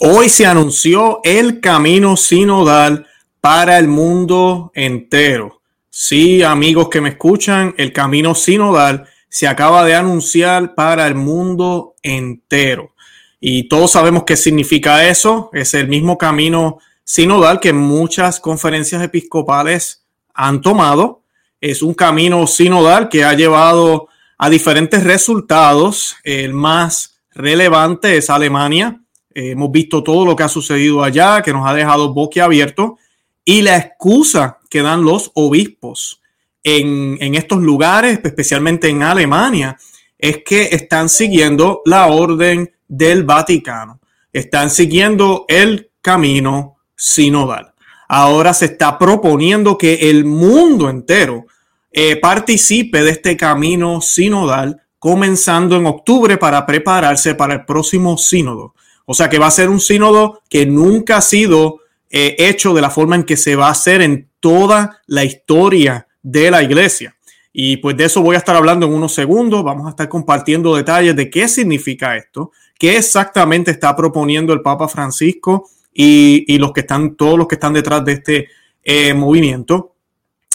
Hoy se anunció el camino sinodal para el mundo entero. Sí, amigos que me escuchan, el camino sinodal se acaba de anunciar para el mundo entero. Y todos sabemos qué significa eso. Es el mismo camino sinodal que muchas conferencias episcopales han tomado. Es un camino sinodal que ha llevado a diferentes resultados. El más relevante es Alemania, hemos visto todo lo que ha sucedido allá, que nos ha dejado boquiabierto. Y la excusa que dan los obispos en, en estos lugares, especialmente en Alemania, es que están siguiendo la orden del Vaticano. Están siguiendo el camino sinodal. Ahora se está proponiendo que el mundo entero eh, participe de este camino sinodal comenzando en octubre para prepararse para el próximo sínodo. O sea que va a ser un sínodo que nunca ha sido eh, hecho de la forma en que se va a hacer en toda la historia de la iglesia. Y pues de eso voy a estar hablando en unos segundos. Vamos a estar compartiendo detalles de qué significa esto, qué exactamente está proponiendo el Papa Francisco y, los que están, todos los que están detrás de este eh, movimiento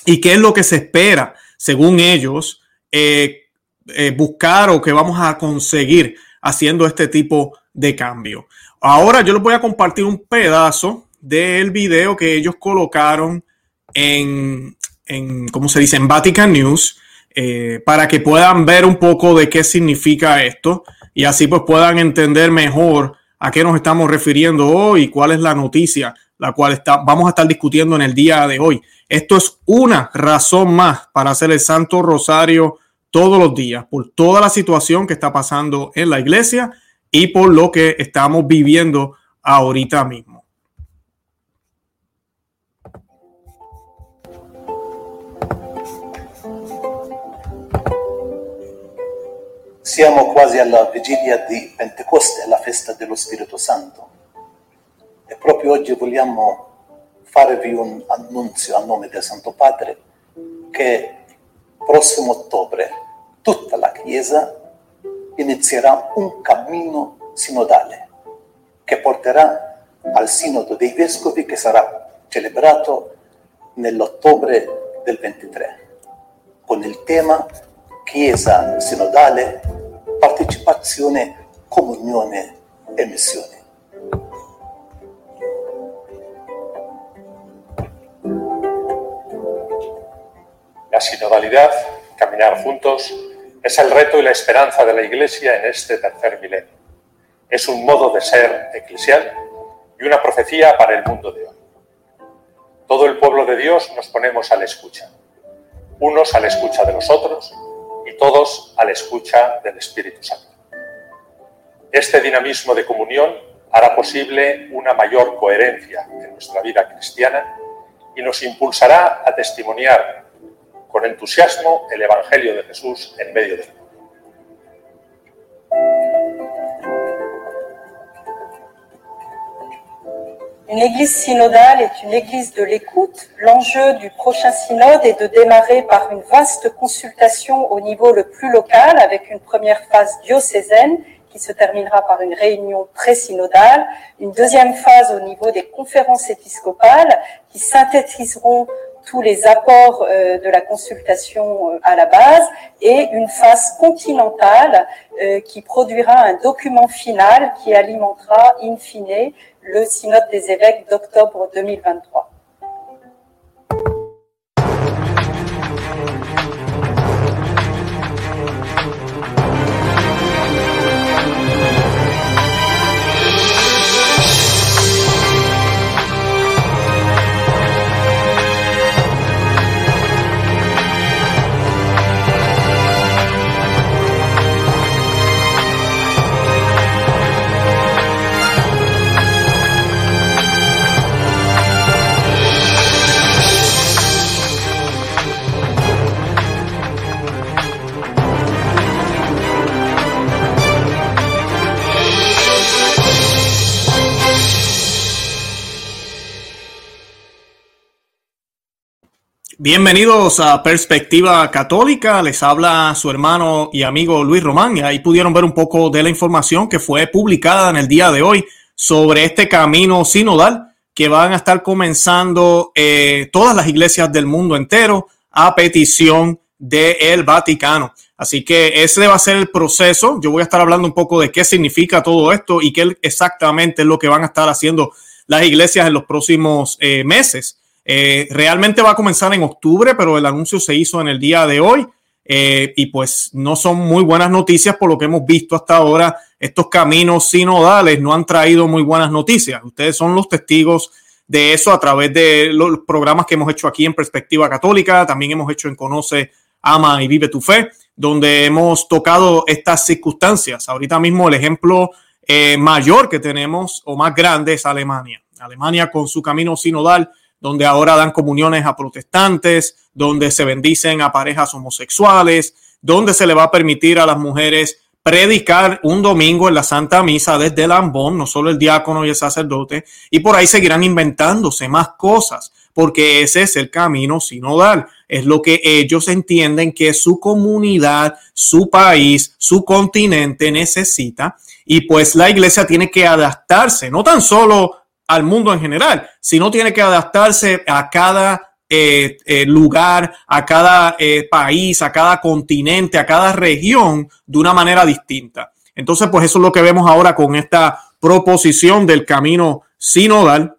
y qué es lo que se espera, según ellos, eh, buscar o que vamos a conseguir haciendo este tipo de cambio. Ahora yo les voy a compartir un pedazo del video que ellos colocaron en, en ¿cómo se dice? En Vatican News, eh, para que puedan ver un poco de qué significa esto y así pues puedan entender mejor a qué nos estamos refiriendo hoy y cuál es la noticia la cual está, vamos a estar discutiendo en el día de hoy. Esto es una razón más para hacer el Santo Rosario todos los días por toda la situación que está pasando en la iglesia y por lo que estamos viviendo ahorita mismo. Siamo quasi alla vigilia di Pentecoste, la festa dello Spirito Santo. E proprio oggi vogliamo farvi un annunzio a nome del Santo Padre che prossimo ottobre tutta la Chiesa inizierà un cammino sinodale che porterà al Sinodo dei Vescovi che sarà celebrato nell'ottobre del 23 con il tema Chiesa sinodale, partecipazione, comunione e missione. La sinodalidad, caminar juntos, Es el reto y la esperanza de la Iglesia en este tercer milenio. Es un modo de ser eclesial y una profecía para el mundo de hoy. Todo el pueblo de Dios nos ponemos a la escucha, unos a la escucha de los otros y todos a la escucha del Espíritu Santo. Este dinamismo de comunión hará posible una mayor coherencia en nuestra vida cristiana y nos impulsará a testimoniar con entusiasmo el Evangelio de Jesús en medio del mundo. Une église synodale est une église de l'écoute. L'enjeu du prochain synode est de démarrer par une vaste consultation au niveau le plus local avec une première phase diocésaine qui se terminera par une réunion pré-synodale, une deuxième phase au niveau des conférences épiscopales qui synthétiseront tous les apports euh, de la consultation euh, à la base et une phase continentale euh, qui produira un document final qui alimentera in fine le synode des évêques d'octobre 2023. Bienvenidos a Perspectiva Católica. Les habla su hermano y amigo Luis Román. Y ahí pudieron ver un poco de la información que fue publicada en el día de hoy sobre este camino sinodal que van a estar comenzando eh, todas las iglesias del mundo entero a petición del Vaticano. Así que ese va a ser el proceso. Yo voy a estar hablando un poco de qué significa todo esto y qué exactamente es lo que van a estar haciendo las iglesias en los próximos eh, meses. Eh, realmente va a comenzar en octubre, pero el anuncio se hizo en el día de hoy. Eh, y pues no son muy buenas noticias por lo que hemos visto hasta ahora. Estos caminos sinodales no han traído muy buenas noticias. Ustedes son los testigos de eso a través de los programas que hemos hecho aquí en Perspectiva Católica. También hemos hecho en Conoce, Ama y Vive tu Fe, donde hemos tocado estas circunstancias. Ahorita mismo el ejemplo eh, mayor que tenemos o más grande es Alemania. Alemania con su camino sinodal donde ahora dan comuniones a protestantes, donde se bendicen a parejas homosexuales, donde se le va a permitir a las mujeres predicar un domingo en la Santa Misa desde el ambón, no solo el diácono y el sacerdote, y por ahí seguirán inventándose más cosas, porque ese es el camino sinodal, es lo que ellos entienden que su comunidad, su país, su continente necesita, y pues la iglesia tiene que adaptarse, no tan solo al mundo en general, sino tiene que adaptarse a cada eh, eh, lugar, a cada eh, país, a cada continente, a cada región de una manera distinta. Entonces, pues eso es lo que vemos ahora con esta proposición del camino sinodal,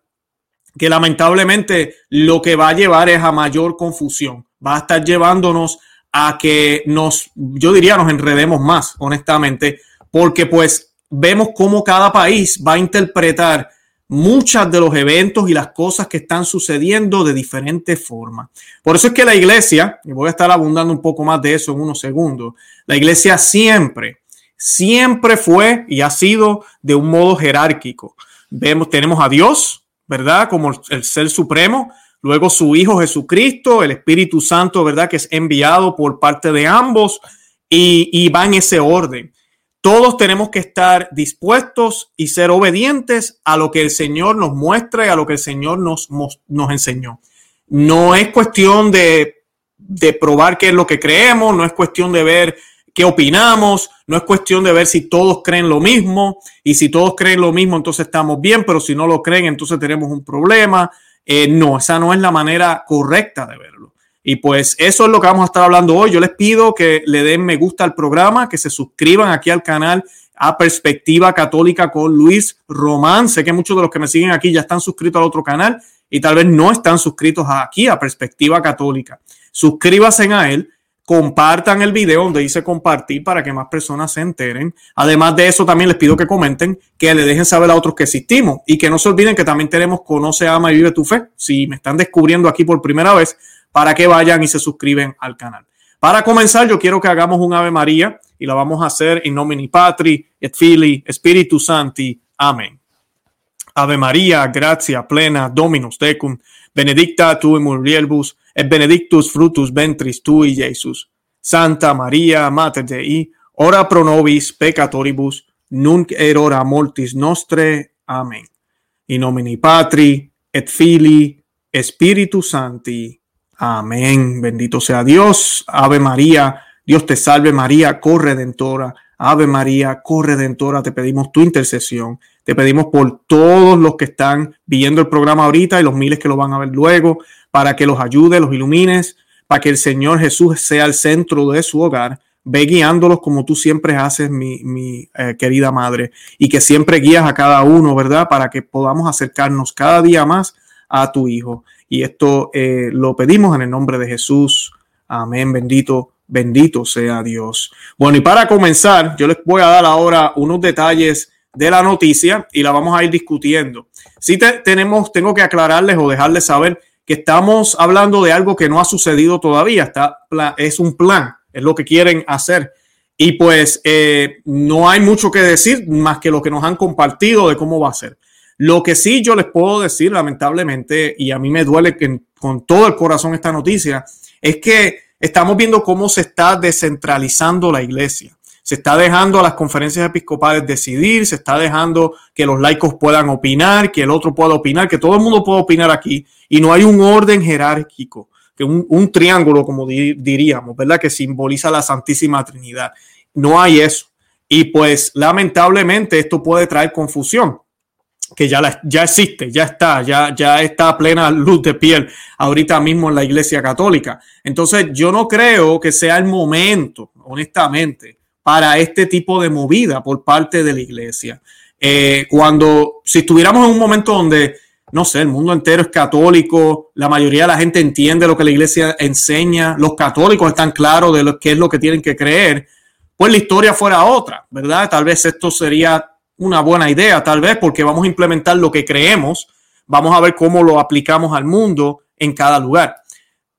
que lamentablemente lo que va a llevar es a mayor confusión, va a estar llevándonos a que nos, yo diría, nos enredemos más, honestamente, porque pues vemos cómo cada país va a interpretar muchas de los eventos y las cosas que están sucediendo de diferentes formas. Por eso es que la iglesia, y voy a estar abundando un poco más de eso en unos segundos, la iglesia siempre, siempre fue y ha sido de un modo jerárquico. Vemos, tenemos a Dios, ¿verdad? Como el ser supremo, luego su Hijo Jesucristo, el Espíritu Santo, ¿verdad? Que es enviado por parte de ambos y, y va en ese orden. Todos tenemos que estar dispuestos y ser obedientes a lo que el Señor nos muestra y a lo que el Señor nos, enseñó. No es cuestión de, de probar qué es lo que creemos, no es cuestión de ver qué opinamos, no es cuestión de ver si todos creen lo mismo y si todos creen lo mismo entonces estamos bien, pero si no lo creen entonces tenemos un problema. Eh, no, esa no es la manera correcta de verlo. Y pues eso es lo que vamos a estar hablando hoy. Yo les pido que le den me gusta al programa, que se suscriban aquí al canal a Perspectiva Católica con Luis Román. Sé que muchos de los que me siguen aquí ya están suscritos al otro canal y tal vez no están suscritos aquí a Perspectiva Católica. Suscríbanse a él, compartan el video donde dice compartir para que más personas se enteren. Además de eso, también les pido que comenten, que le dejen saber a otros que existimos y que no se olviden que también tenemos Conoce, Ama y Vive tu Fe. Si me están descubriendo aquí por primera vez, para que vayan y se suscriben al canal. Para comenzar, yo quiero que hagamos un Ave María y la vamos a hacer en nomini Patri et Fili Spiritu Santi. Amén. Ave María, gracia plena, Dominus tecum, benedicta tu in et benedictus fructus ventris tui, Jesus. Santa María, Mater Dei, ora pro nobis peccatoribus, nunc et hora mortis nostre. Amén. In nomini Patri et Fili Spiritu Santi. Amén. Bendito sea Dios. Ave María. Dios te salve María, corredentora. Ave María, corredentora. Te pedimos tu intercesión. Te pedimos por todos los que están viendo el programa ahorita y los miles que lo van a ver luego, para que los ayude, los ilumines, para que el Señor Jesús sea el centro de su hogar. Ve guiándolos como tú siempre haces, mi, mi eh, querida madre, y que siempre guías a cada uno, ¿verdad? Para que podamos acercarnos cada día más a tu Hijo. Y esto eh, lo pedimos en el nombre de Jesús. Amén, bendito, bendito sea Dios. Bueno, y para comenzar, yo les voy a dar ahora unos detalles de la noticia y la vamos a ir discutiendo. Si tenemos, tengo que aclararles o dejarles saber que estamos hablando de algo que no ha sucedido todavía. Está, es un plan, es lo que quieren hacer. Y pues eh, no hay mucho que decir más que lo que nos han compartido de cómo va a ser. Lo que sí yo les puedo decir, lamentablemente, y a mí me duele con todo el corazón esta noticia, es que estamos viendo cómo se está descentralizando la iglesia. Se está dejando a las conferencias episcopales decidir, se está dejando que los laicos puedan opinar, que el otro pueda opinar, que todo el mundo pueda opinar aquí, y no hay un orden jerárquico, que un, un triángulo, como diríamos, ¿verdad? Que simboliza la Santísima Trinidad. No hay eso. Y pues lamentablemente esto puede traer confusión que ya, ya existe, ya está, ya, ya está plena luz de piel ahorita mismo en la Iglesia Católica. Entonces, yo no creo que sea el momento, honestamente, para este tipo de movida por parte de la Iglesia. Eh, cuando, si estuviéramos en un momento donde, no sé, el mundo entero es católico, la mayoría de la gente entiende lo que la Iglesia enseña, los católicos están claros de lo, qué es lo que tienen que creer, pues la historia fuera otra, ¿verdad? Tal vez esto sería una buena idea, tal vez, porque vamos a implementar lo que creemos, vamos a ver cómo lo aplicamos al mundo en cada lugar.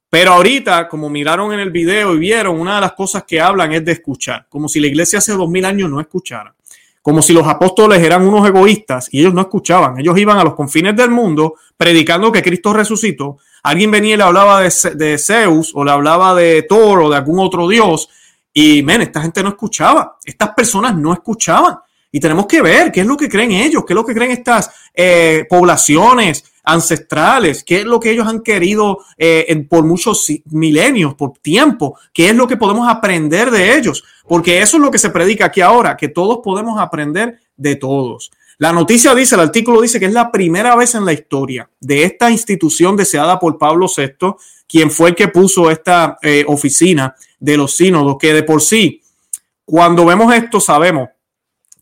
Pero ahorita, como miraron en el video y vieron, una de las cosas que hablan es de escuchar, como si la iglesia hace dos mil años no escuchara, como si los apóstoles eran unos egoístas y ellos no escuchaban, ellos iban a los confines del mundo predicando que Cristo resucitó, alguien venía y le hablaba de, Zeus o le hablaba de Thor o de algún otro dios y, men, esta gente no escuchaba, estas personas no escuchaban. Y tenemos que ver qué es lo que creen ellos, qué es lo que creen estas eh, poblaciones ancestrales, qué es lo que ellos han querido eh, por muchos milenios, por tiempo, qué es lo que podemos aprender de ellos, porque eso es lo que se predica aquí ahora, que todos podemos aprender de todos. La noticia dice, el artículo dice que es la primera vez en la historia de esta institución deseada por Pablo VI, quien fue el que puso esta eh, oficina de los sínodos, que de por sí, cuando vemos esto, sabemos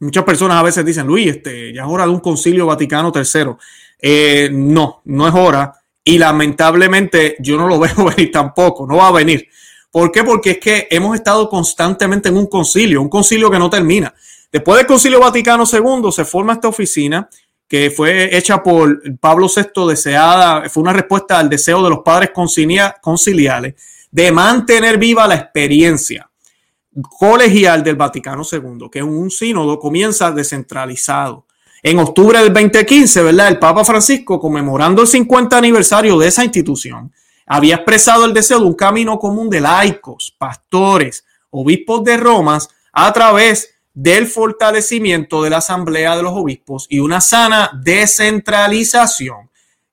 Muchas personas a veces dicen, Luis, este, ya es hora de un concilio Vaticano III. Eh, no, no es hora. Y lamentablemente yo no lo veo venir tampoco, no va a venir. ¿Por qué? Porque es que hemos estado constantemente en un concilio, un concilio que no termina. Después del concilio Vaticano II se forma esta oficina que fue hecha por Pablo VI, deseada, fue una respuesta al deseo de los padres conciliales de mantener viva la experiencia colegial del Vaticano II, que es un sínodo, comienza descentralizado. En octubre del 2015, ¿verdad? El Papa Francisco, conmemorando el 50 aniversario de esa institución, había expresado el deseo de un camino común de laicos, pastores, obispos de Roma a través del fortalecimiento de la Asamblea de los Obispos y una sana descentralización.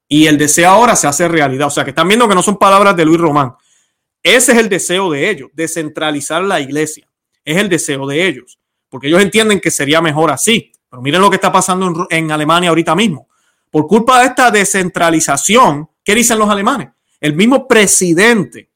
Y el deseo ahora se hace realidad. O sea, que están viendo que no son palabras de Luis Román, ese es el deseo de ellos, descentralizar la iglesia. Es el deseo de ellos, porque ellos entienden que sería mejor así. Pero miren lo que está pasando en, Alemania ahorita mismo. Por culpa de esta descentralización, ¿qué dicen los alemanes? El mismo presidente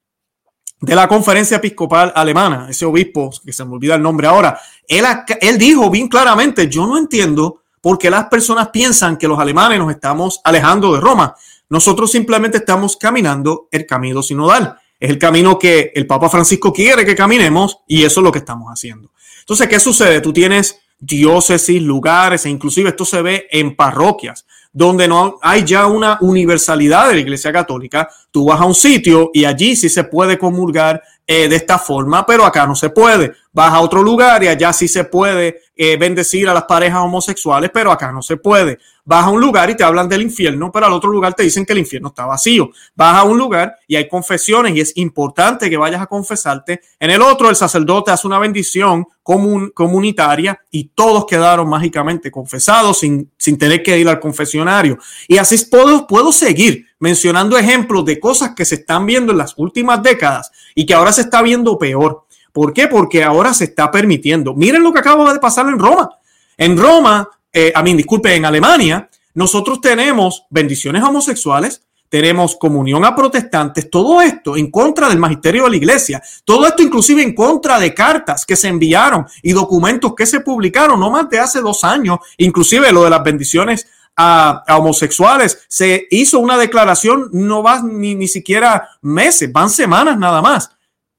de la conferencia episcopal alemana, ese obispo, que se me olvida el nombre ahora, él, él dijo bien claramente, yo no entiendo por qué las personas piensan que los alemanes nos estamos alejando de Roma. Nosotros simplemente estamos caminando el camino sinodal. Es el camino que el Papa Francisco quiere que caminemos y eso es lo que estamos haciendo. Entonces, ¿qué sucede? Tú tienes diócesis, lugares e inclusive esto se ve en parroquias donde no hay ya una universalidad de la Iglesia Católica. Tú vas a un sitio y allí sí se puede comulgar eh, de esta forma, pero acá no se puede. Vas a otro lugar y allá sí se puede eh, bendecir a las parejas homosexuales, pero acá no se puede. Vas a un lugar y te hablan del infierno, pero al otro lugar te dicen que el infierno está vacío. Vas a un lugar y hay confesiones y es importante que vayas a confesarte. En el otro, el sacerdote hace una bendición comunitaria y todos quedaron mágicamente confesados sin, sin tener que ir al confesionario. Y así puedo, puedo seguir mencionando ejemplos de cosas que se están viendo en las últimas décadas y que ahora se está viendo peor. ¿Por qué? Porque ahora se está permitiendo. Miren lo que acaba de pasar en Roma. En Roma, eh, a mí, disculpe, en Alemania, nosotros tenemos bendiciones homosexuales, tenemos comunión a protestantes, todo esto en contra del magisterio de la iglesia, todo esto inclusive en contra de cartas que se enviaron y documentos que se publicaron no más de hace dos años, inclusive lo de las bendiciones a, homosexuales, se hizo una declaración, no va ni, ni siquiera meses, van semanas nada más.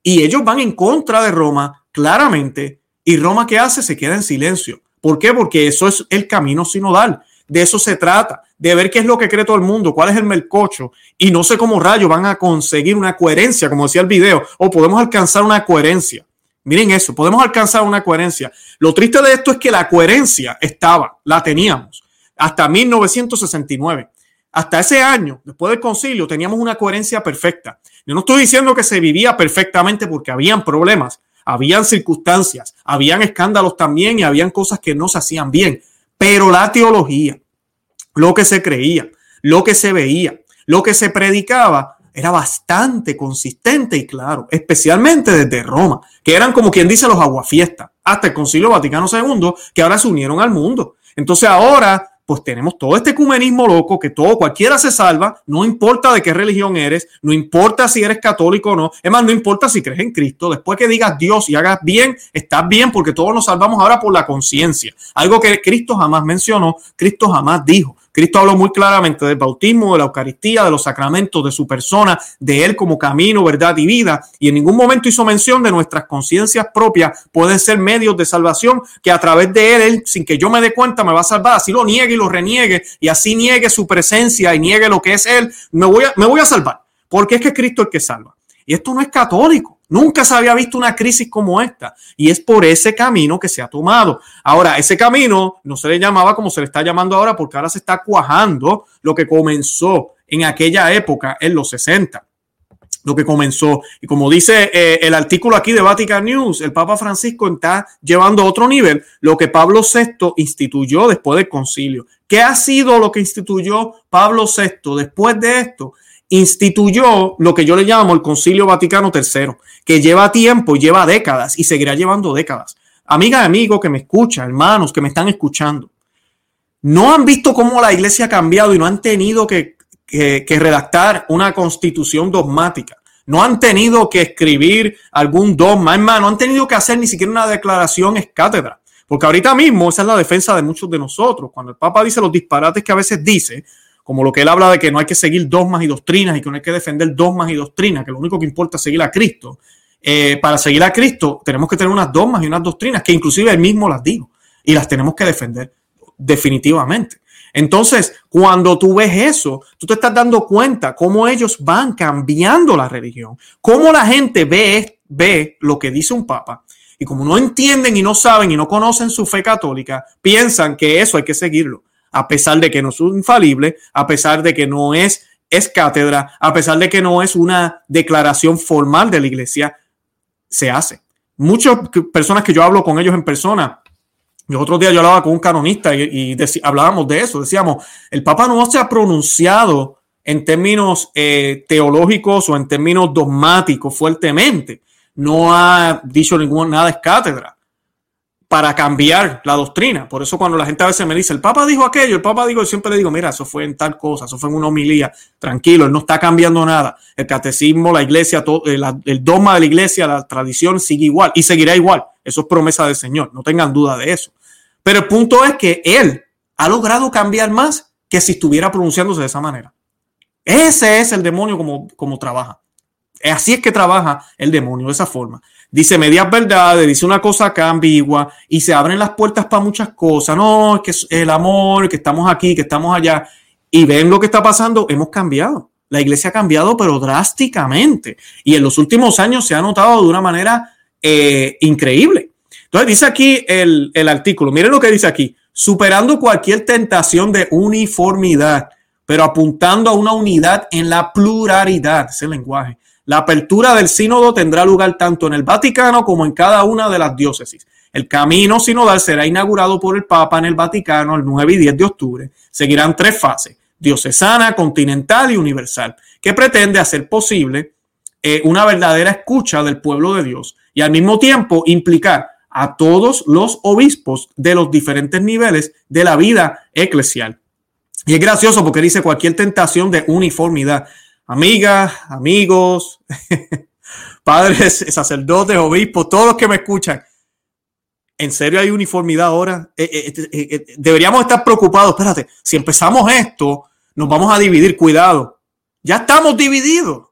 Y ellos van en contra de Roma, claramente. Y Roma, ¿qué hace? Se queda en silencio. ¿Por qué? Porque eso es el camino sinodal. De eso se trata, de ver qué es lo que cree todo el mundo, cuál es el melcocho. Y no sé cómo rayos van a conseguir una coherencia, como decía el video, o podemos alcanzar una coherencia. Miren eso, podemos alcanzar una coherencia. Lo triste de esto es que la coherencia estaba, la teníamos, hasta 1969. Hasta ese año, después del concilio, teníamos una coherencia perfecta. Yo no estoy diciendo que se vivía perfectamente porque habían problemas, habían circunstancias, habían escándalos también y habían cosas que no se hacían bien. Pero la teología, lo que se creía, lo que se veía, lo que se predicaba, era bastante consistente y claro, especialmente desde Roma, que eran como quien dice los aguafiestas, hasta el Concilio Vaticano II, que ahora se unieron al mundo. Entonces ahora pues tenemos todo este ecumenismo loco que todo, cualquiera se salva, no importa de qué religión eres, no importa si eres católico o no, es más, no importa si crees en Cristo, después que digas Dios y hagas bien, estás bien porque todos nos salvamos ahora por la conciencia, algo que Cristo jamás mencionó, Cristo jamás dijo. Cristo habló muy claramente del bautismo, de la Eucaristía, de los sacramentos, de su persona, de Él como camino, verdad y vida. Y en ningún momento hizo mención de nuestras conciencias propias pueden ser medios de salvación que a través de Él, Él, sin que yo me dé cuenta, me va a salvar. Así lo niegue y lo reniegue y así niegue su presencia y niegue lo que es Él, me voy a, me voy a salvar. Porque es que Cristo es el que salva. Y esto no es católico. Nunca se había visto una crisis como esta y es por ese camino que se ha tomado. Ahora, ese camino no se le llamaba como se le está llamando ahora porque ahora se está cuajando lo que comenzó en aquella época, en los 60 lo que comenzó. Y como dice eh, el artículo aquí de Vatican News, el Papa Francisco está llevando a otro nivel lo que Pablo VI instituyó después del concilio. ¿Qué ha sido lo que instituyó Pablo VI después de esto? Instituyó lo que yo le llamo el Concilio Vaticano III, que lleva tiempo, lleva décadas y seguirá llevando décadas. Amiga y amigo que me escucha, hermanos que me están escuchando, no han visto cómo la iglesia ha cambiado y no han tenido que, redactar una constitución dogmática. No han tenido que escribir algún dogma, hermano, no han tenido que hacer ni siquiera una declaración es cátedra. Porque ahorita mismo esa es la defensa de muchos de nosotros. Cuando el Papa dice los disparates que a veces dice, como lo que él habla de que no hay que seguir dogmas y doctrinas y que no hay que defender dogmas y doctrinas, que lo único que importa es seguir a Cristo. Eh, para seguir a Cristo tenemos que tener unas dogmas y unas doctrinas que inclusive él mismo las dijo y las tenemos que defender definitivamente. Entonces, cuando tú ves eso, tú te estás dando cuenta cómo ellos van cambiando la religión, cómo la gente ve, ve lo que dice un papa. Y como no entienden y no saben y no conocen su fe católica, piensan que eso hay que seguirlo a pesar de que no es infalible, a pesar de que no es, es cátedra, a pesar de que no es una declaración formal de la iglesia, se hace. Muchas personas que yo hablo con ellos en persona, el otro día yo hablaba con un canonista y, hablábamos de eso, decíamos, el Papa no se ha pronunciado en términos eh, teológicos o en términos dogmáticos fuertemente, no ha dicho ningún, nada es cátedra para cambiar la doctrina. Por eso cuando la gente a veces me dice, el Papa dijo aquello, el Papa dijo, yo siempre le digo, mira, eso fue en tal cosa, eso fue en una homilía, tranquilo, él no está cambiando nada. El catecismo, la iglesia, todo, el, eh, el, dogma de la iglesia, la tradición sigue igual y seguirá igual. Eso es promesa del Señor, no tengan duda de eso. Pero el punto es que él ha logrado cambiar más que si estuviera pronunciándose de esa manera. Ese es el demonio como, como trabaja. Así es que trabaja el demonio, de esa forma dice medias verdades, dice una cosa acá ambigua y se abren las puertas para muchas cosas. No, es que el amor, que estamos aquí, que estamos allá. Y ven lo que está pasando, hemos cambiado. La iglesia ha cambiado, pero drásticamente. Y en los últimos años se ha notado de una manera eh, increíble. Entonces dice aquí el, el artículo, miren lo que dice aquí, superando cualquier tentación de uniformidad, pero apuntando a una unidad en la pluralidad, ese lenguaje la apertura del sínodo tendrá lugar tanto en el Vaticano como en cada una de las diócesis. El camino sinodal será inaugurado por el Papa en el Vaticano el 9 y 10 de octubre. Seguirán tres fases, diocesana, continental y universal, que pretende hacer posible eh, una verdadera escucha del pueblo de Dios y al mismo tiempo implicar a todos los obispos de los diferentes niveles de la vida eclesial. Y es gracioso porque dice cualquier tentación de uniformidad amigas, amigos, padres, sacerdotes, obispos, todos los que me escuchan. ¿En serio hay uniformidad ahora? Eh, eh, eh, deberíamos estar preocupados. Espérate, si empezamos esto, nos vamos a dividir. Cuidado. Ya estamos divididos.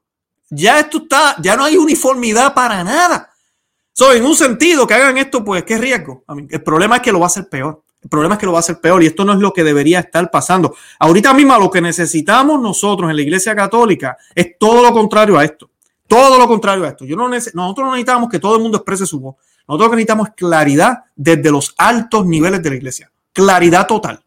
Ya esto está, ya no hay uniformidad para nada. So, en un sentido que hagan esto, pues, ¿qué riesgo? el problema es que lo va a hacer peor. El problema es que lo va a hacer peor y esto no es lo que debería estar pasando. Ahorita mismo lo que necesitamos nosotros en la Iglesia Católica es todo lo contrario a esto. Todo lo contrario a esto. Yo no nosotros no necesitamos que todo el mundo exprese su voz. Nosotros necesitamos es claridad desde los altos niveles de la Iglesia. Claridad total.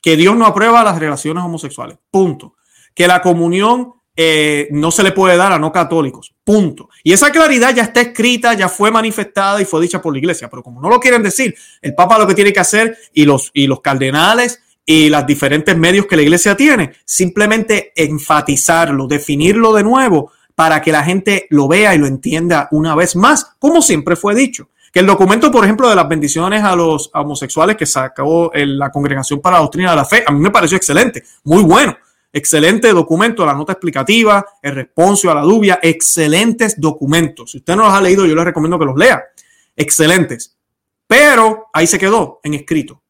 Que Dios no aprueba las relaciones homosexuales. Punto. Que la comunión eh, no se le puede dar a no católicos. Punto. Y esa claridad ya está escrita, ya fue manifestada y fue dicha por la iglesia. Pero como no lo quieren decir, el Papa lo que tiene que hacer y los, y los cardenales y los diferentes medios que la iglesia tiene, simplemente enfatizarlo, definirlo de nuevo para que la gente lo vea y lo entienda una vez más, como siempre fue dicho Que el documento, por ejemplo, de las bendiciones a los homosexuales que sacó la Congregación para la Doctrina de la Fe, a mí me pareció excelente, muy bueno. Excelente documento, la nota explicativa, el responso a la dubia, excelentes documentos. Si usted no los ha leído, yo les recomiendo que los lea. Excelentes. Pero ahí se quedó en escrito.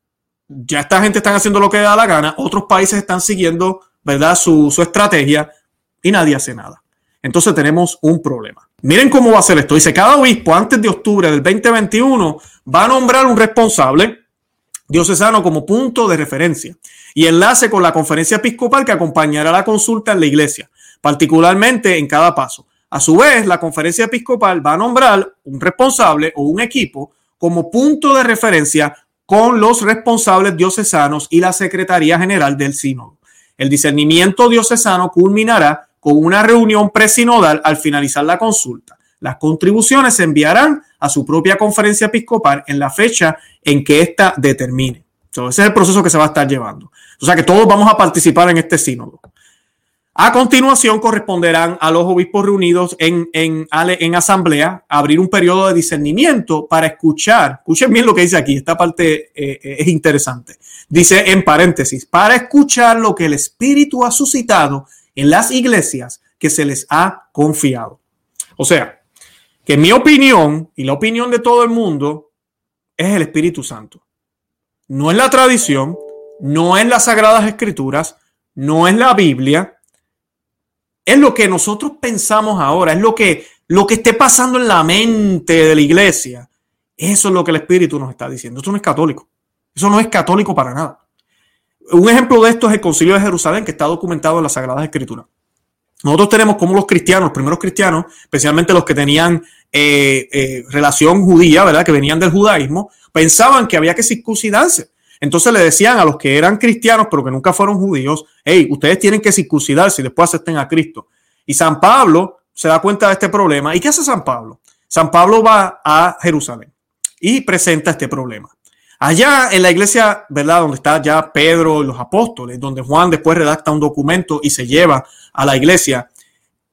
Ya esta gente está haciendo lo que da la gana, otros países están siguiendo, ¿verdad?, su, su estrategia y nadie hace nada. Entonces tenemos un problema. Miren cómo va a ser esto. Dice, cada obispo antes de octubre del 2021 va a nombrar un responsable diocesano como punto de referencia y enlace con la conferencia episcopal que acompañará la consulta en la iglesia, particularmente en cada paso. A su vez, la conferencia episcopal va a nombrar un responsable o un equipo como punto de referencia con los responsables diocesanos y la Secretaría General del Sínodo. El discernimiento diocesano culminará con una reunión presinodal al finalizar la consulta. Las contribuciones se enviarán a su propia conferencia episcopal en la fecha en que ésta determine. ese es el proceso que se va a estar llevando. O sea que todos vamos a participar en este sínodo. A continuación corresponderán a los obispos reunidos en, en, en, asamblea abrir un periodo de discernimiento para escuchar. Escuchen bien lo que dice aquí, esta parte eh, eh, es interesante. Dice en paréntesis, para escuchar lo que el Espíritu ha suscitado en las iglesias que se les ha confiado. O sea, que mi opinión y la opinión de todo el mundo es el Espíritu Santo. No es la tradición, no es las sagradas escrituras, no es la Biblia, es lo que nosotros pensamos ahora, es lo que, lo que esté pasando en la mente de la iglesia. Eso es lo que el Espíritu nos está diciendo. Eso no es católico. Eso no es católico para nada. Un ejemplo de esto es el Concilio de Jerusalén, que está documentado en las Sagradas Escrituras. Nosotros tenemos como los cristianos, los primeros cristianos, especialmente los que tenían eh, eh, relación judía, ¿verdad? Que venían del judaísmo, pensaban que había que circuncidarse. Entonces le decían a los que eran cristianos, pero que nunca fueron judíos, hey, ustedes tienen que circuncidarse y después acepten a Cristo. Y San Pablo se da cuenta de este problema. ¿Y qué hace San Pablo? San Pablo va a Jerusalén y presenta este problema. Allá en la iglesia, ¿verdad? Donde está ya Pedro y los apóstoles, donde Juan después redacta un documento y se lleva a la iglesia.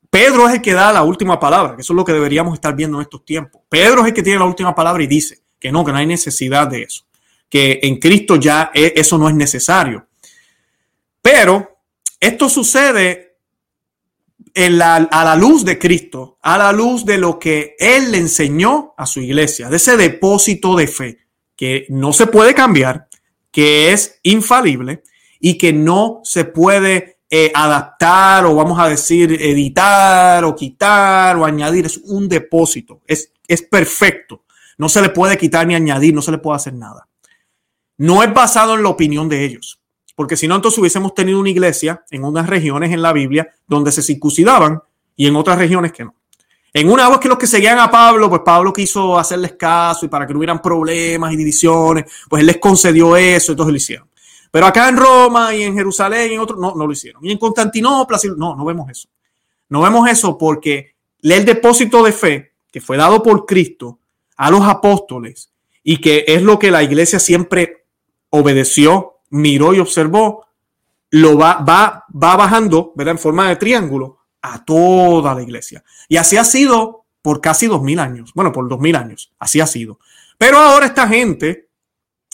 Pedro es el que da la última palabra, que eso es lo que deberíamos estar viendo en estos tiempos. Pedro es el que tiene la última palabra y dice que no, que no hay necesidad de eso, que en Cristo ya e, eso no es necesario. Pero esto sucede en la, a la luz de Cristo, a la luz de lo que Él le enseñó a su iglesia, de ese depósito de fe que no se puede cambiar, que es infalible y que no se puede eh, adaptar o vamos a decir editar o quitar o añadir. Es un depósito, es, es perfecto. No se le puede quitar ni añadir, no se le puede hacer nada. No es basado en la opinión de ellos, porque si no, entonces hubiésemos tenido una iglesia en unas regiones en la Biblia donde se circuncidaban y en otras regiones que no. En una voz que los que seguían a Pablo, pues Pablo quiso hacerles caso y para que no hubieran problemas y divisiones, pues él les concedió eso, entonces lo hicieron. Pero acá en Roma y en Jerusalén y en otros, no, no lo hicieron. Y en Constantinopla, no, no vemos eso. No vemos eso porque el depósito de fe que fue dado por Cristo a los apóstoles y que es lo que la iglesia siempre obedeció, miró y observó, lo va, va, va bajando, ¿verdad? En forma de triángulo a toda la iglesia. Y así ha sido por casi dos mil años. Bueno, por dos mil años. Así ha sido. Pero ahora esta gente,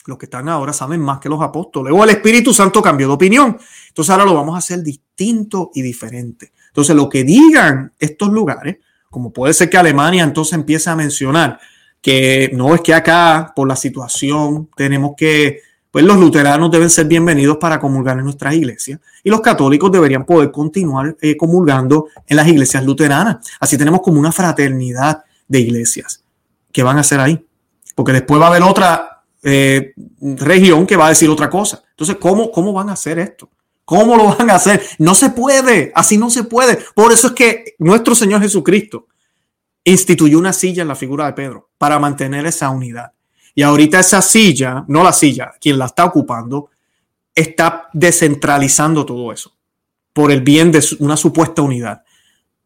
los que están ahora, saben más que los apóstoles. O el Espíritu Santo cambió de opinión. Entonces ahora lo vamos a hacer distinto y diferente. Entonces lo que digan estos lugares, como puede ser que Alemania entonces empiece a mencionar que no es que acá por la situación tenemos que pues los luteranos deben ser bienvenidos para comulgar en nuestras iglesias y los católicos deberían poder continuar eh, comulgando en las iglesias luteranas. Así tenemos como una fraternidad de iglesias. ¿Qué van a hacer ahí? Porque después va a haber otra eh, región que va a decir otra cosa. Entonces, ¿cómo, ¿cómo van a hacer esto? ¿Cómo lo van a hacer? No se puede, así no se puede. Por eso es que nuestro Señor Jesucristo instituyó una silla en la figura de Pedro para mantener esa unidad. Y ahorita esa silla, no la silla, quien la está ocupando, está descentralizando todo eso por el bien de una supuesta unidad,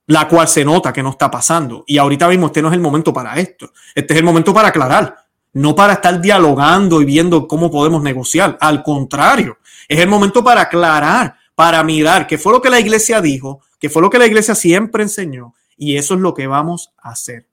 la cual se nota que no está pasando. Y ahorita mismo este no es el momento para esto. Este es el momento para aclarar, no para estar dialogando y viendo cómo podemos negociar. Al contrario, es el momento para aclarar, para mirar qué fue lo que la iglesia dijo, qué fue lo que la iglesia siempre enseñó. Y eso es lo que vamos a hacer.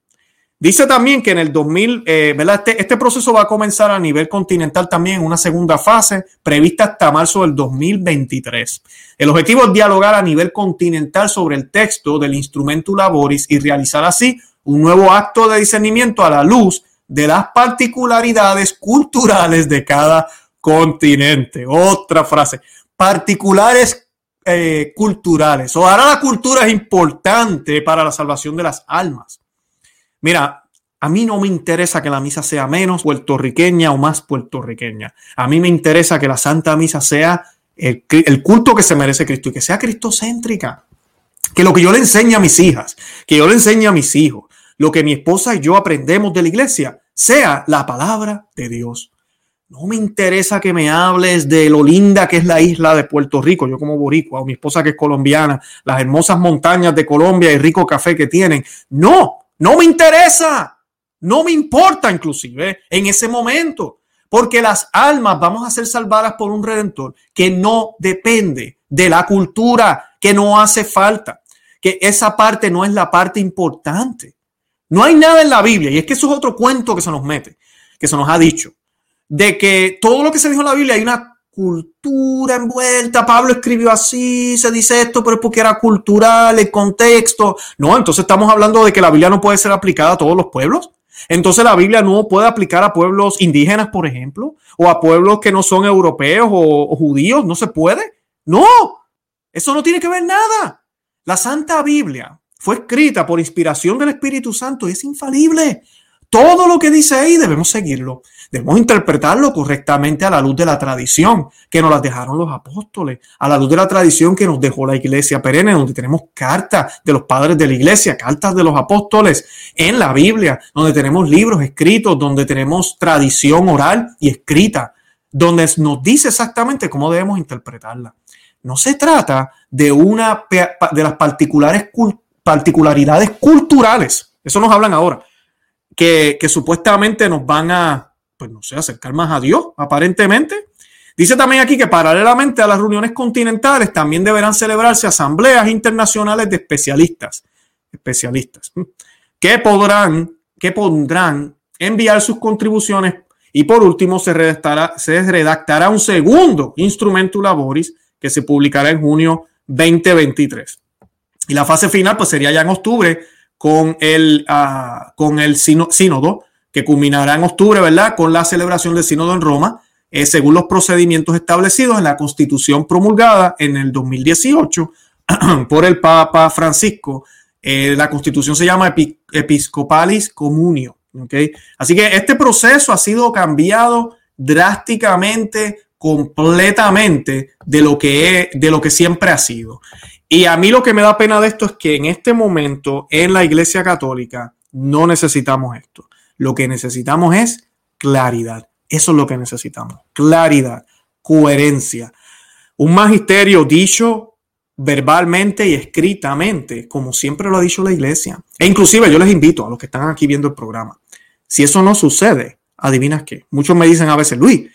Dice también que en el 2000, eh, ¿verdad? Este, este, proceso va a comenzar a nivel continental también una segunda fase prevista hasta marzo del 2023. El objetivo es dialogar a nivel continental sobre el texto del instrumento laboris y realizar así un nuevo acto de discernimiento a la luz de las particularidades culturales de cada continente. Otra frase, particulares eh, culturales. O ahora la cultura es importante para la salvación de las almas. Mira, a mí no me interesa que la misa sea menos puertorriqueña o más puertorriqueña. A mí me interesa que la Santa Misa sea el, culto que se merece Cristo y que sea cristocéntrica. Que lo que yo le enseño a mis hijas, que yo le enseñe a mis hijos, lo que mi esposa y yo aprendemos de la iglesia, sea la palabra de Dios. No me interesa que me hables de lo linda que es la isla de Puerto Rico, yo como boricua, o mi esposa que es colombiana, las hermosas montañas de Colombia y rico café que tienen. No, no me interesa, no me importa inclusive en ese momento, porque las almas vamos a ser salvadas por un redentor que no depende de la cultura, que no hace falta, que esa parte no es la parte importante. No hay nada en la Biblia, y es que eso es otro cuento que se nos mete, que se nos ha dicho, de que todo lo que se dijo en la Biblia hay una cultura envuelta. Pablo escribió así, se dice esto, pero es porque era cultural, el contexto. No, entonces estamos hablando de que la Biblia no puede ser aplicada a todos los pueblos. Entonces la Biblia no puede aplicar a pueblos indígenas, por ejemplo, o a pueblos que no son europeos o, judíos. No se puede. No, eso no tiene que ver nada. La Santa Biblia fue escrita por inspiración del Espíritu Santo y es infalible. Todo lo que dice ahí debemos seguirlo. Debemos interpretarlo correctamente a la luz de la tradición que nos las dejaron los apóstoles, a la luz de la tradición que nos dejó la iglesia perenne, donde tenemos cartas de los padres de la iglesia, cartas de los apóstoles en la Biblia, donde tenemos libros escritos, donde tenemos tradición oral y escrita, donde nos dice exactamente cómo debemos interpretarla. No se trata de una de las particulares particularidades culturales. Eso nos hablan ahora que, supuestamente nos van a, pues no sé, acercar más a Dios, aparentemente. Dice también aquí que paralelamente a las reuniones continentales también deberán celebrarse asambleas internacionales de especialistas, especialistas, que podrán, que pondrán enviar sus contribuciones y por último se redactará, se redactará un segundo instrumento laboris que se publicará en junio 2023. Y la fase final pues sería ya en octubre con el, uh, con el sínodo, que culminará en octubre, ¿verdad? Con la celebración del sínodo en Roma, eh, según los procedimientos establecidos en la constitución promulgada en el 2018 por el Papa Francisco. Eh, la constitución se llama Episcopalis Communio. Así que este proceso ha sido cambiado drásticamente, completamente de lo que, de lo que siempre ha sido. Y a mí lo que me da pena de esto es que en este momento en la Iglesia Católica no necesitamos esto. Lo que necesitamos es claridad. Eso es lo que necesitamos. Claridad, coherencia. Un magisterio dicho verbalmente y escritamente, como siempre lo ha dicho la Iglesia. E inclusive yo les invito a los que están aquí viendo el programa. Si eso no sucede, adivinas qué. Muchos me dicen a veces, Luis,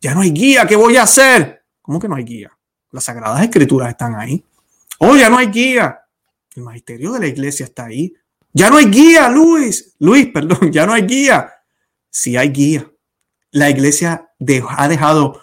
ya no hay guía, ¿qué voy a hacer? ¿Cómo que no hay guía? Las sagradas escrituras están ahí. Oh, ya no hay guía. El magisterio de la iglesia está ahí. Ya no hay guía, Luis. Luis, perdón, ya no hay guía. Sí hay guía. La iglesia ha dejado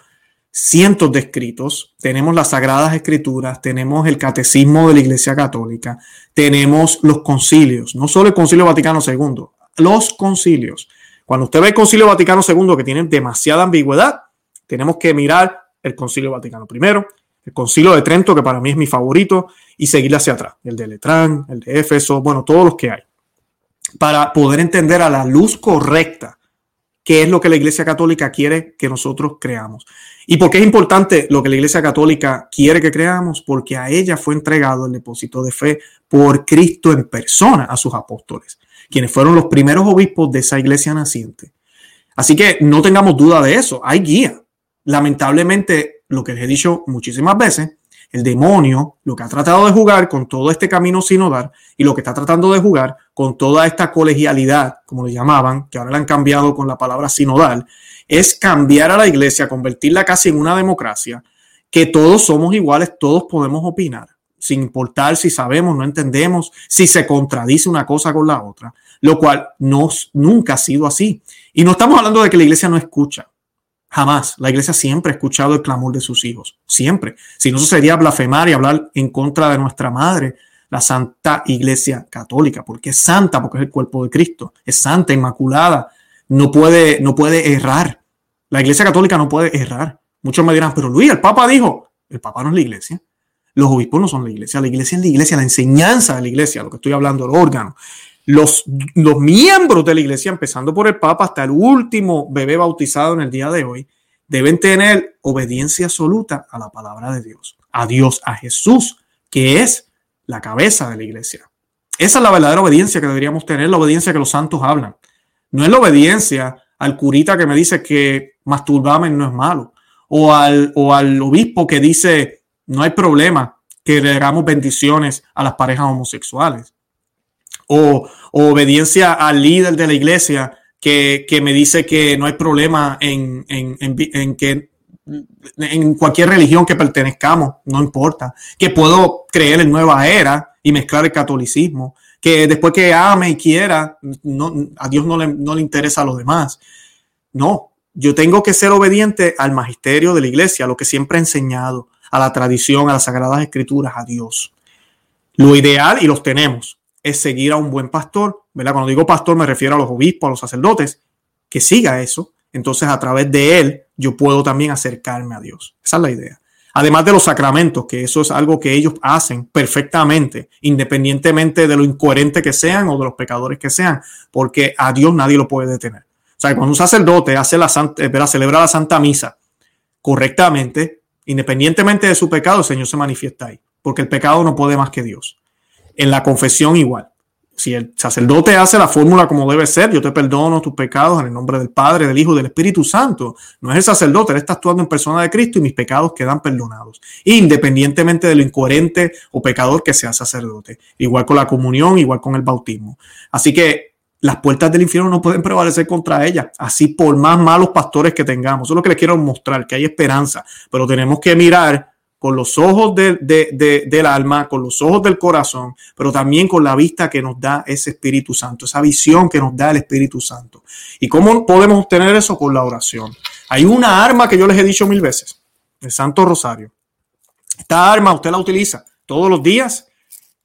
cientos de escritos. Tenemos las sagradas escrituras, tenemos el catecismo de la iglesia católica, tenemos los concilios, no solo el concilio Vaticano II, los concilios. Cuando usted ve el concilio Vaticano II que tiene demasiada ambigüedad, tenemos que mirar el concilio Vaticano I, el concilio de Trento, que para mí es mi favorito, y seguir hacia atrás, el de Letrán, el de Éfeso, bueno, todos los que hay, para poder entender a la luz correcta qué es lo que la Iglesia Católica quiere que nosotros creamos. ¿Y por qué es importante lo que la Iglesia Católica quiere que creamos? Porque a ella fue entregado el depósito de fe por Cristo en persona a sus apóstoles, quienes fueron los primeros obispos de esa iglesia naciente. Así que no tengamos duda de eso, hay guía. Lamentablemente lo que les he dicho muchísimas veces, el demonio lo que ha tratado de jugar con todo este camino sinodal y lo que está tratando de jugar con toda esta colegialidad, como le llamaban, que ahora le han cambiado con la palabra sinodal, es cambiar a la iglesia, convertirla casi en una democracia, que todos somos iguales, todos podemos opinar. sin importar si sabemos, no entendemos, si se contradice una cosa con la otra, lo cual no, nunca ha sido así. Y no estamos hablando de que la iglesia no escucha. Jamás. La iglesia siempre ha escuchado el clamor de sus hijos. Siempre. Si no, eso sería blasfemar y hablar en contra de nuestra madre, la Santa Iglesia Católica, porque es santa, porque es el cuerpo de Cristo. Es santa, inmaculada. No puede, no puede errar. La Iglesia Católica no puede errar. Muchos me dirán, pero Luis, el Papa dijo, el Papa no es la Iglesia. Los obispos no son la Iglesia. La Iglesia es la Iglesia, la enseñanza de la Iglesia, lo que estoy hablando, el órgano. Los, los miembros de la Iglesia, empezando por el Papa hasta el último bebé bautizado en el día de hoy, deben tener obediencia absoluta a la palabra de Dios, a Dios, a Jesús, que es la cabeza de la iglesia. Esa es la verdadera obediencia que deberíamos tener, la obediencia que los santos hablan. No es la obediencia al curita que me dice que masturbarme no es malo, o al, o al obispo que dice no hay problema que le hagamos bendiciones a las parejas homosexuales, o, obediencia al líder de la iglesia que, me dice que no hay problema en, en que en cualquier religión que pertenezcamos, no importa, que puedo creer en nueva era y mezclar el catolicismo, que después que ame y quiera, no, a Dios no le, no le interesa a los demás. No, yo tengo que ser obediente al magisterio de la iglesia, a lo que siempre he enseñado, a la tradición, a las sagradas escrituras, a Dios. Lo ideal, y los tenemos, es seguir a un buen pastor, ¿verdad? Cuando digo pastor me refiero a los obispos, a los sacerdotes, que siga eso. Entonces a través de él yo puedo también acercarme a Dios. Esa es la idea. Además de los sacramentos, que eso es algo que ellos hacen perfectamente, independientemente de lo incoherente que sean o de los pecadores que sean, porque a Dios nadie lo puede detener. O sea, cuando un sacerdote hace la santa, eh, celebra la Santa Misa correctamente, independientemente de su pecado, el Señor se manifiesta ahí, porque el pecado no puede más que Dios. En la confesión igual si el sacerdote hace la fórmula como debe ser, yo te perdono tus pecados en el nombre del Padre, del Hijo del Espíritu Santo. No es el sacerdote, él está actuando en persona de Cristo y mis pecados quedan perdonados, independientemente de lo incoherente o pecador que sea sacerdote. Igual con la comunión, igual con el bautismo. Así que las puertas del infierno no pueden prevalecer contra ella, así por más malos pastores que tengamos. Eso que les quiero mostrar, que hay esperanza, pero tenemos que mirar con los ojos del alma, con los ojos del corazón, pero también con la vista que nos da ese Espíritu Santo, esa visión que nos da el Espíritu Santo. ¿Y cómo podemos obtener eso? Con la oración. Hay una arma que yo les he dicho mil veces, el Santo Rosario. Esta arma usted la utiliza todos los días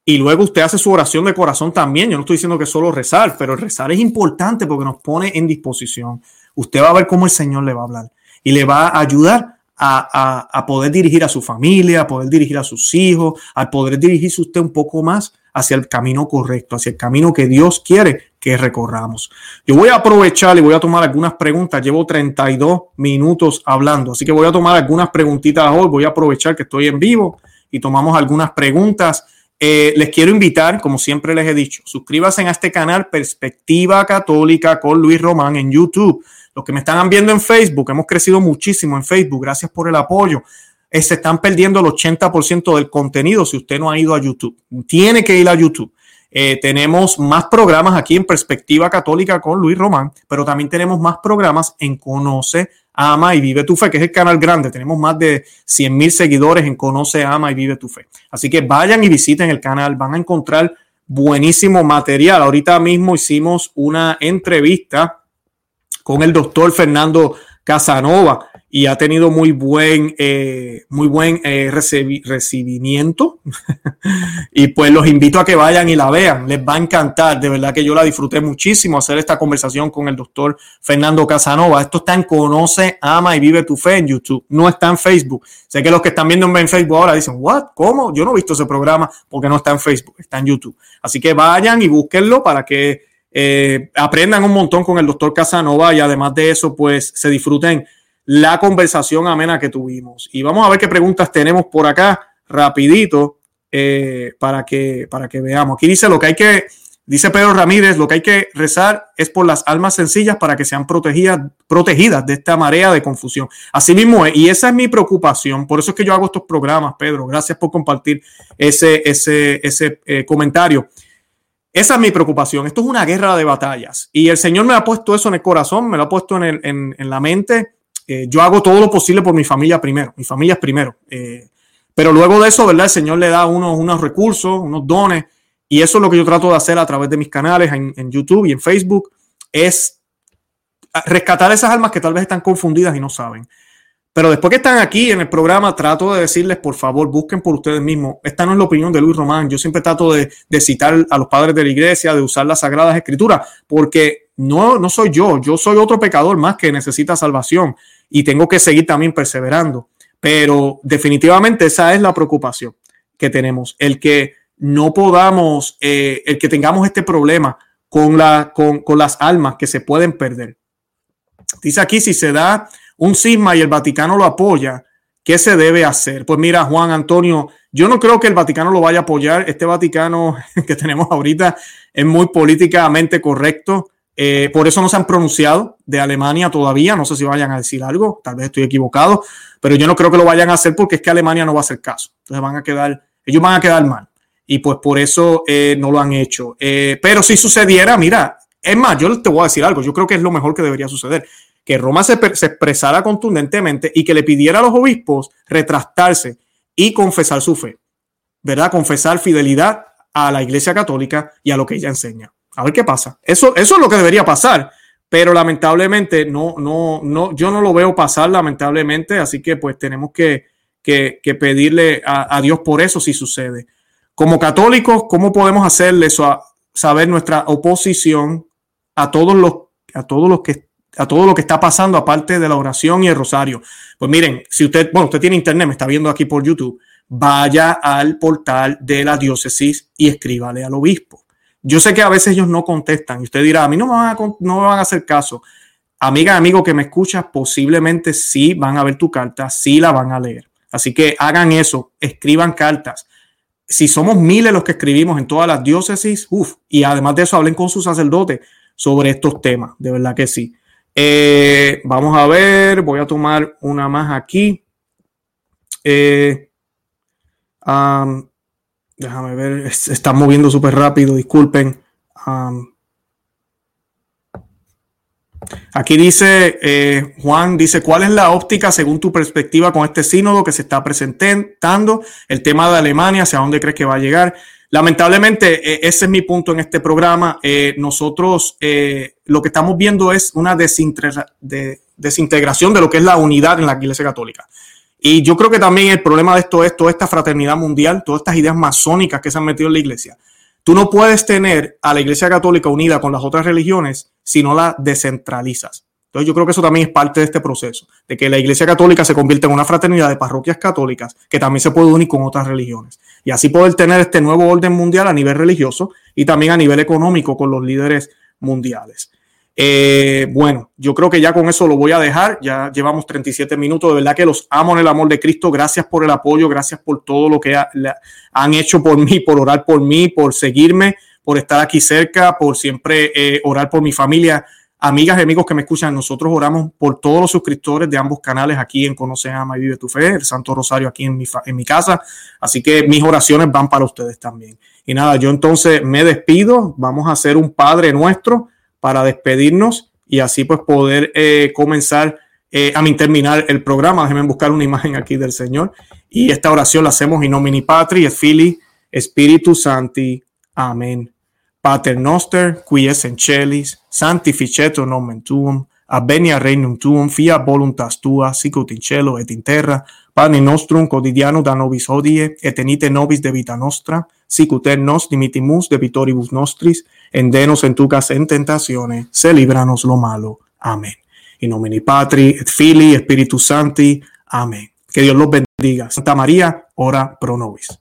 y luego usted hace su oración de corazón también. Yo no estoy diciendo que solo rezar, pero rezar es importante porque nos pone en disposición. Usted va a ver cómo el Señor le va a hablar y le va a ayudar a, poder dirigir a su familia, a poder dirigir a sus hijos, a poder dirigirse usted un poco más hacia el camino correcto, hacia el camino que Dios quiere que recorramos. Yo voy a aprovechar y voy a tomar algunas preguntas. Llevo 32 minutos hablando, así que voy a tomar algunas preguntitas hoy. Voy a aprovechar que estoy en vivo y tomamos algunas preguntas. Eh, les quiero invitar, como siempre les he dicho, suscríbanse a este canal Perspectiva Católica con Luis Román en YouTube. Los que me están viendo en Facebook, hemos crecido muchísimo en Facebook, gracias por el apoyo. Eh, se están perdiendo el 80% del contenido si usted no ha ido a YouTube. Tiene que ir a YouTube. Eh, tenemos más programas aquí en Perspectiva Católica con Luis Román, pero también tenemos más programas en Conoce, Ama y Vive tu Fe, que es el canal grande. Tenemos más de 100 mil seguidores en Conoce, Ama y Vive tu Fe. Así que vayan y visiten el canal, van a encontrar buenísimo material. Ahorita mismo hicimos una entrevista con el doctor Fernando Casanova y ha tenido muy buen, eh, muy buen eh, recibimiento. y pues los invito a que vayan y la vean, les va a encantar. De verdad que yo la disfruté muchísimo hacer esta conversación con el doctor Fernando Casanova. Esto está en Conoce, Ama y Vive tu Fe en YouTube, no está en Facebook. Sé que los que están viendo en Facebook ahora dicen, ¿what? ¿Cómo? Yo no he visto ese programa porque no está en Facebook, está en YouTube. Así que vayan y búsquenlo para que eh, aprendan un montón con el doctor Casanova y además de eso, pues se disfruten la conversación amena que tuvimos. Y vamos a ver qué preguntas tenemos por acá rapidito eh, para, que, para que veamos. Aquí dice lo que hay que, dice Pedro Ramírez, lo que hay que rezar es por las almas sencillas para que sean protegidas, protegidas de esta marea de confusión. Así mismo es, y esa es mi preocupación. Por eso es que yo hago estos programas, Pedro. Gracias por compartir ese, ese, ese eh, comentario. Esa es mi preocupación. Esto es una guerra de batallas. Y el Señor me ha puesto eso en el corazón, me lo ha puesto en, la mente. Eh, yo hago todo lo posible por mi familia primero. Mi familia es primero. Eh, Pero luego de eso, ¿verdad? El Señor le da unos, unos recursos, unos dones, y eso es lo que yo trato de hacer a través de mis canales en, en YouTube y en Facebook, es rescatar esas almas que tal vez están confundidas y no saben. Pero después que están aquí en el programa, trato de decirles, por favor, busquen por ustedes mismos. Esta no es la opinión de Luis Román. Yo siempre trato de, citar a los padres de la iglesia, de usar las sagradas escrituras, porque no, no soy yo. Yo soy otro pecador más que necesita salvación y tengo que seguir también perseverando. Pero definitivamente esa es la preocupación que tenemos. El que no podamos, eh, el que tengamos este problema con, la, con, con las almas que se pueden perder. Dice aquí, si se da un cisma y el Vaticano lo apoya, ¿qué se debe hacer? Pues mira, Juan Antonio, yo no creo que el Vaticano lo vaya a apoyar. Este Vaticano que tenemos ahorita es muy políticamente correcto. Eh, por eso no se han pronunciado de Alemania todavía. No sé si vayan a decir algo, tal vez estoy equivocado, pero yo no creo que lo vayan a hacer porque es que Alemania no va a hacer caso. Entonces van a quedar, ellos van a quedar mal. Y pues por eso eh, no lo han hecho. Eh, pero si sucediera, mira, es más, yo te voy a decir algo, yo creo que es lo mejor que debería suceder que Roma se, expresara contundentemente y que le pidiera a los obispos retractarse y confesar su fe, ¿verdad? Confesar fidelidad a la Iglesia Católica y a lo que ella enseña. A ver qué pasa. Eso, eso es lo que debería pasar, pero lamentablemente no, no, no, yo no lo veo pasar, lamentablemente, así que pues tenemos que, que, pedirle a, Dios por eso si sucede. Como católicos, ¿cómo podemos hacerle eso saber nuestra oposición a todos los, a todos los que a todo lo que está pasando aparte de la oración y el rosario. Pues miren, si usted, bueno, usted tiene internet, me está viendo aquí por YouTube, vaya al portal de la diócesis y escríbale al obispo. Yo sé que a veces ellos no contestan y usted dirá, a mí no me van a, no me van a hacer caso. Amiga, amigo que me escucha, posiblemente sí van a ver tu carta, sí la van a leer. Así que hagan eso, escriban cartas. Si somos miles los que escribimos en todas las diócesis, uff, y además de eso hablen con su sacerdote sobre estos temas, de verdad que sí. Eh, vamos a ver, voy a tomar una más aquí. Eh, déjame ver, se está moviendo súper rápido, disculpen. aquí dice, eh, Juan, dice, ¿cuál es la óptica según tu perspectiva con este sínodo que se está presentando? El tema de Alemania, ¿hacia dónde crees que va a llegar? Lamentablemente, eh, ese es mi punto en este programa. Eh, nosotros eh, lo que estamos viendo es una desintegración de lo que es la unidad en la Iglesia Católica. Y yo creo que también el problema de esto es toda esta fraternidad mundial, todas estas ideas masónicas que se han metido en la Iglesia. Tú no puedes tener a la Iglesia Católica unida con las otras religiones si no la descentralizas. Entonces yo creo que eso también es parte de este proceso, de que la Iglesia Católica se convierta en una fraternidad de parroquias católicas que también se puede unir con otras religiones. Y así poder tener este nuevo orden mundial a nivel religioso y también a nivel económico con los líderes mundiales. Eh, bueno, yo creo que ya con eso lo voy a dejar. Ya llevamos 37 minutos. De verdad que los amo en el amor de Cristo. Gracias por el apoyo, gracias por todo lo que han hecho por mí, por orar por mí, por seguirme, por estar aquí cerca, por siempre eh, orar por mi familia. Amigas y amigos que me escuchan, nosotros oramos por todos los suscriptores de ambos canales aquí en Conoce, Ama y Vive tu Fe, el Santo Rosario aquí en mi, en mi casa. Así que mis oraciones van para ustedes también. Y nada, yo entonces me despido. Vamos a hacer un Padre Nuestro para despedirnos y así pues poder eh, comenzar eh, a terminar el programa. Déjenme buscar una imagen aquí del Señor. Y esta oración la hacemos in nomini Patri et Fili Spiritus Santi. Amén. Pater noster, qui es in celis, sanctificetur nomen tuum, abenia regnum tuum, fia voluntas tua, sicut in cielo et in terra, pane nostrum quotidiano da nobis hodie, et tenite nobis debita nostra, sicut et nos dimitimus debitoribus nostris, et denos entucas en tentatione, se libranos lo malo. Amen. In nomine Patri, et Filii, et Spiritus Sancti. Amen. Que Dios los bendiga. Santa María, ora pro nobis.